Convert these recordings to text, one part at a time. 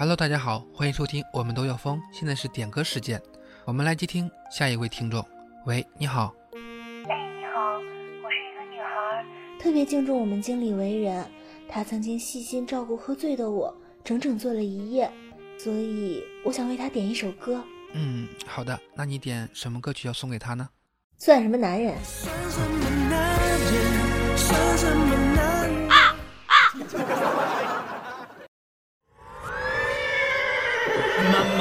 Hello，大家好，欢迎收听《我们都要疯》，现在是点歌时间，我们来接听下一位听众。喂，你好，哎，你好，我是一个女孩，特别敬重我们经理为人。他曾经细心照顾喝醉的我，整整坐了一夜，所以我想为他点一首歌。嗯，好的，那你点什么歌曲要送给他呢？算什么男人？妈妈说，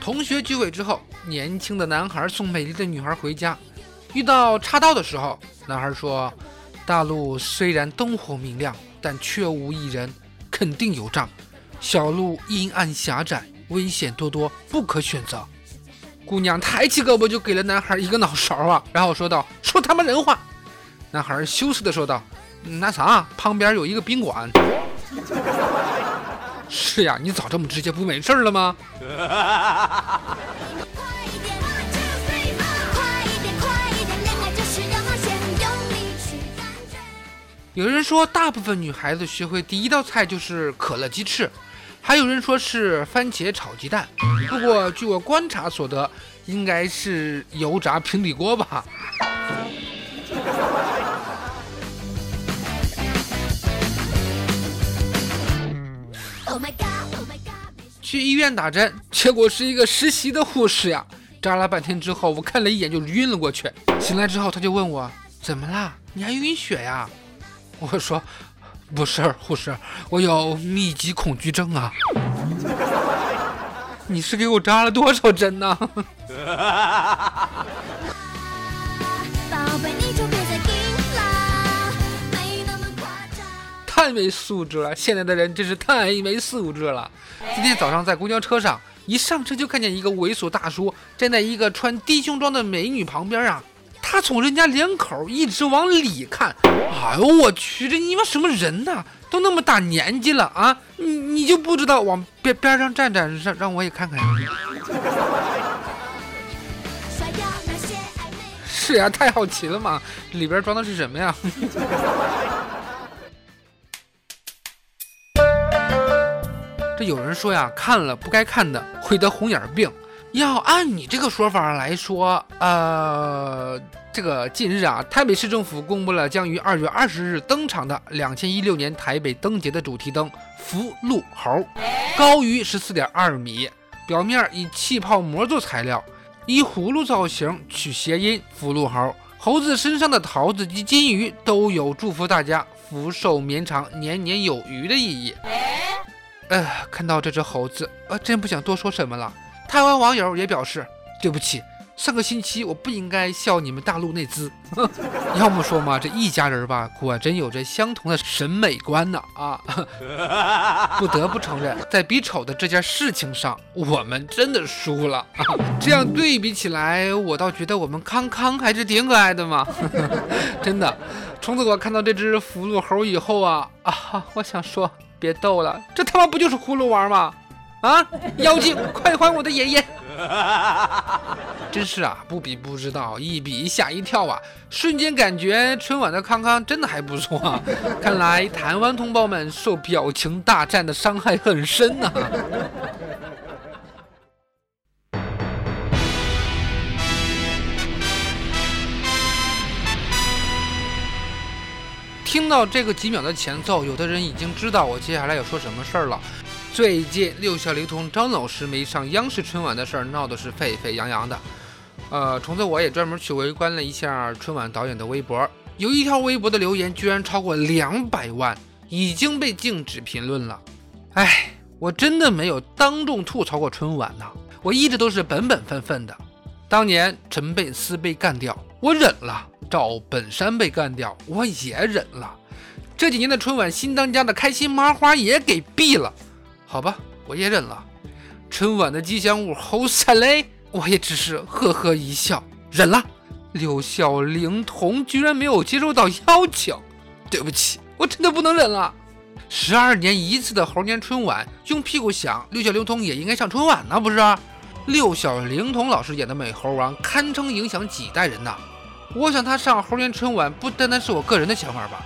同学聚会之后，年轻的男孩送美丽的女孩回家，遇到岔道的时候，男孩说：“大路虽然灯火明亮，但却无一人，肯定有障。小路阴暗狭窄，危险多多，不可选择。”姑娘抬起胳膊就给了男孩一个脑勺啊，然后说道：“说他妈人话。”男孩羞涩的说道：“那啥，旁边有一个宾馆。”是呀，你早这么直接不没事了吗？有人说，大部分女孩子学会第一道菜就是可乐鸡翅，还有人说是番茄炒鸡蛋。不过，据我观察所得，应该是油炸平底锅吧。去医院打针，结果是一个实习的护士呀！扎了半天之后，我看了一眼就晕了过去。醒来之后，他就问我怎么啦？你还晕血呀？我说不是，护士，我有密集恐惧症啊！你是给我扎了多少针呢？太没素质了！现在的人真是太没素质了。今天早上在公交车上，一上车就看见一个猥琐大叔站在一个穿低胸装的美女旁边啊，他从人家两口一直往里看。哎呦我去，这你妈什么人呐？都那么大年纪了啊，你你就不知道往边边上站站，让让我也看看呀。是呀，太好奇了嘛，里边装的是什么呀？有人说呀，看了不该看的会得红眼病。要按你这个说法来说，呃，这个近日啊，台北市政府公布了将于二月二十日登场的两千一六年台北灯节的主题灯——福禄猴，高于十四点二米，表面以气泡膜做材料，以葫芦造型取谐音“福禄猴”。猴子身上的桃子及金鱼都有祝福大家福寿绵长、年年有余的意义。呃，看到这只猴子，呃，真不想多说什么了。台湾网友也表示，对不起，上个星期我不应该笑你们大陆那资。要么说嘛，这一家人吧，果真有着相同的审美观呢啊！不得不承认，在比丑的这件事情上，我们真的输了。这样对比起来，我倒觉得我们康康还是挺可爱的嘛。真的，虫子我看到这只福禄猴以后啊啊，我想说。别逗了，这他妈不就是葫芦娃吗？啊，妖精，快还我的爷爷！真是啊，不比不知道，一比吓一跳啊！瞬间感觉春晚的康康真的还不错啊！看来台湾同胞们受表情大战的伤害很深呐、听到这个几秒的前奏，有的人已经知道我接下来要说什么事儿了。最近六小龄童张老师没上央视春晚的事儿闹得是沸沸扬扬的。呃，虫子我也专门去围观了一下春晚导演的微博，有一条微博的留言居然超过两百万，已经被禁止评论了。哎，我真的没有当众吐槽过春晚呐，我一直都是本本分分的。当年陈佩斯被干掉，我忍了；赵本山被干掉，我也忍了。这几年的春晚新当家的开心麻花也给毙了，好吧，我也忍了。春晚的吉祥物猴赛雷，我也只是呵呵一笑，忍了。六小龄童居然没有接受到邀请，对不起，我真的不能忍了。十二年一次的猴年春晚，用屁股想，六小龄童也应该上春晚呢，不是？六小龄童老师演的美猴王，堪称影响几代人呐。我想他上猴年春晚，不单单是我个人的想法吧。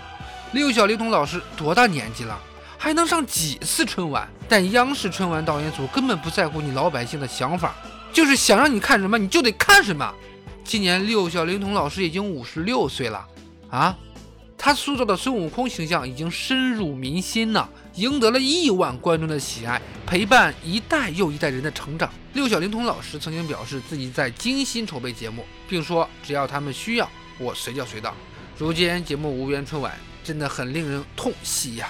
六小龄童老师多大年纪了，还能上几次春晚？但央视春晚导演组根本不在乎你老百姓的想法，就是想让你看什么你就得看什么。今年六小龄童老师已经五十六岁了，啊，他塑造的孙悟空形象已经深入民心了，赢得了亿万观众的喜爱，陪伴一代又一代人的成长。六小龄童老师曾经表示自己在精心筹备节目，并说只要他们需要，我随叫随到。如今节目无缘春晚。真的很令人痛惜呀！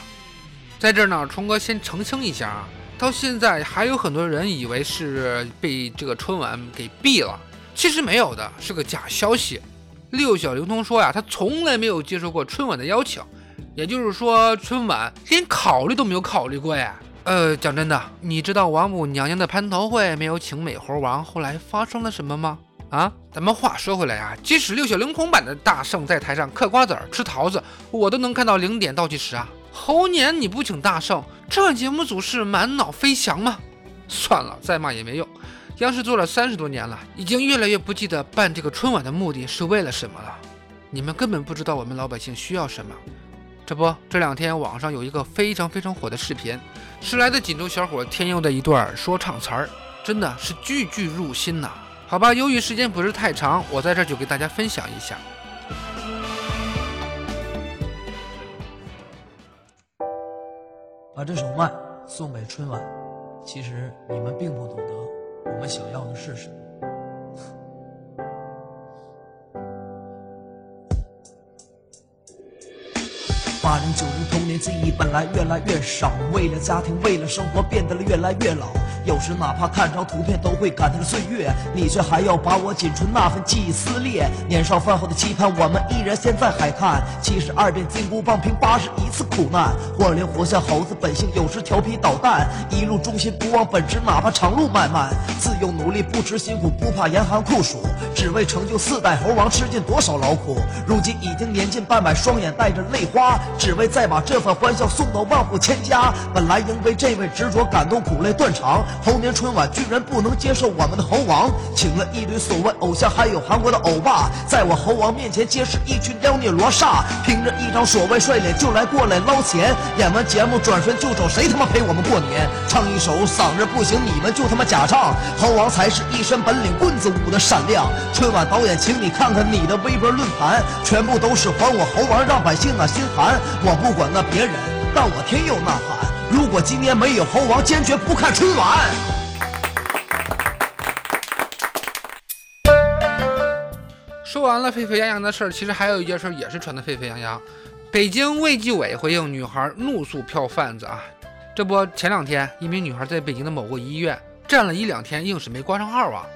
在这儿呢，虫哥先澄清一下啊，到现在还有很多人以为是被这个春晚给毙了，其实没有的，是个假消息。六小龄童说呀，他从来没有接受过春晚的邀请，也就是说，春晚连考虑都没有考虑过呀。呃，讲真的，你知道王母娘娘的蟠桃会没有请美猴王，后来发生了什么吗？啊，咱们话说回来啊，即使六小龄童版的大圣在台上嗑瓜子儿、吃桃子，我都能看到零点倒计时啊。猴年你不请大圣，这节目组是满脑飞翔吗？算了，再骂也没用。央视做了三十多年了，已经越来越不记得办这个春晚的目的是为了什么了。你们根本不知道我们老百姓需要什么。这不，这两天网上有一个非常非常火的视频，是来自锦州小伙天佑的一段说唱词儿，真的是句句入心呐。好吧，由于时间不是太长，我在这就给大家分享一下。把这首麦送给春晚，其实你们并不懂得我们想要的是什么。八零九零童年记忆本来越来越少，为了家庭，为了生活，变得了越来越老。有时哪怕看张图片都会感叹岁月，你却还要把我仅存那份记忆撕裂。年少饭后的期盼，我们依然现在还看。七十二变金箍棒，凭八十一次苦难，活灵活像猴子本性，有时调皮捣蛋。一路忠心不忘本职，哪怕长路漫漫，自幼努力不辞辛苦，不怕严寒酷暑，只为成就四代猴王，吃尽多少劳苦。如今已经年近半百，双眼带着泪花，只为再把这份欢笑送到万户千家。本来应为这位执着感动，苦泪断肠。猴年春晚居然不能接受我们的猴王，请了一堆所谓偶像，还有韩国的欧巴，在我猴王面前皆是一群妖孽罗刹，凭着一张所谓帅脸就来过来捞钱，演完节目转身就走，谁他妈陪我们过年？唱一首嗓子不行，你们就他妈假唱，猴王才是一身本领，棍子舞的闪亮。春晚导演，请你看看你的微博论坛，全部都是还我猴王，让百姓啊心寒。我不管那别人，但我天佑呐喊。如果今年没有猴王，坚决不看春晚。说完了沸沸扬扬的事儿，其实还有一件事也是传得沸沸扬扬。北京卫计委回应女孩怒诉票贩子啊，这不前两天一名女孩在北京的某个医院站了一两天，硬是没挂上号啊，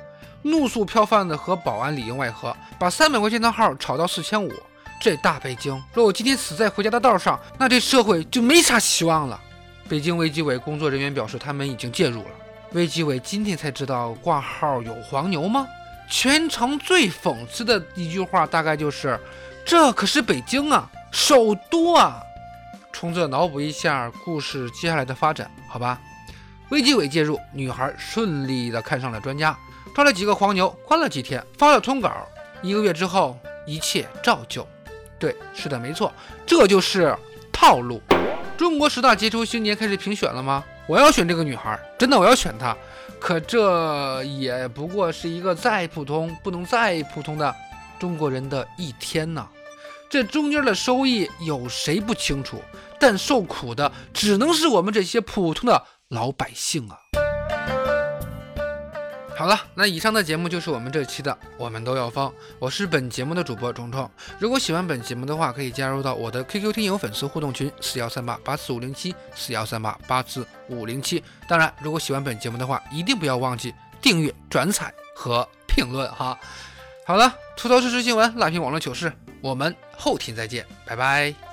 怒诉票贩子和保安里应外合，把三百块钱的号炒到四千五。这大北京，若我今天死在回家的道上，那这社会就没啥希望了。北京卫计委工作人员表示，他们已经介入了。卫计委今天才知道挂号有黄牛吗？全程最讽刺的一句话大概就是：“这可是北京啊，首都啊！”冲着脑补一下故事接下来的发展，好吧？卫计委介入，女孩顺利的看上了专家，抓了几个黄牛，关了几天，发了通稿，一个月之后，一切照旧。对，是的，没错，这就是套路。中国十大杰出青年开始评选了吗？我要选这个女孩，真的，我要选她。可这也不过是一个再普通不能再普通的中国人的一天呐。这中间的收益有谁不清楚？但受苦的只能是我们这些普通的老百姓啊。好了，那以上的节目就是我们这期的，我们都要疯。我是本节目的主播虫虫。如果喜欢本节目的话，可以加入到我的 QQ 听友粉丝互动群四幺三八八四五零七四幺三八八四五零七。当然，如果喜欢本节目的话，一定不要忘记订阅、转采和评论哈。好了，吐槽事实新闻，辣评网络糗事，我们后天再见，拜拜。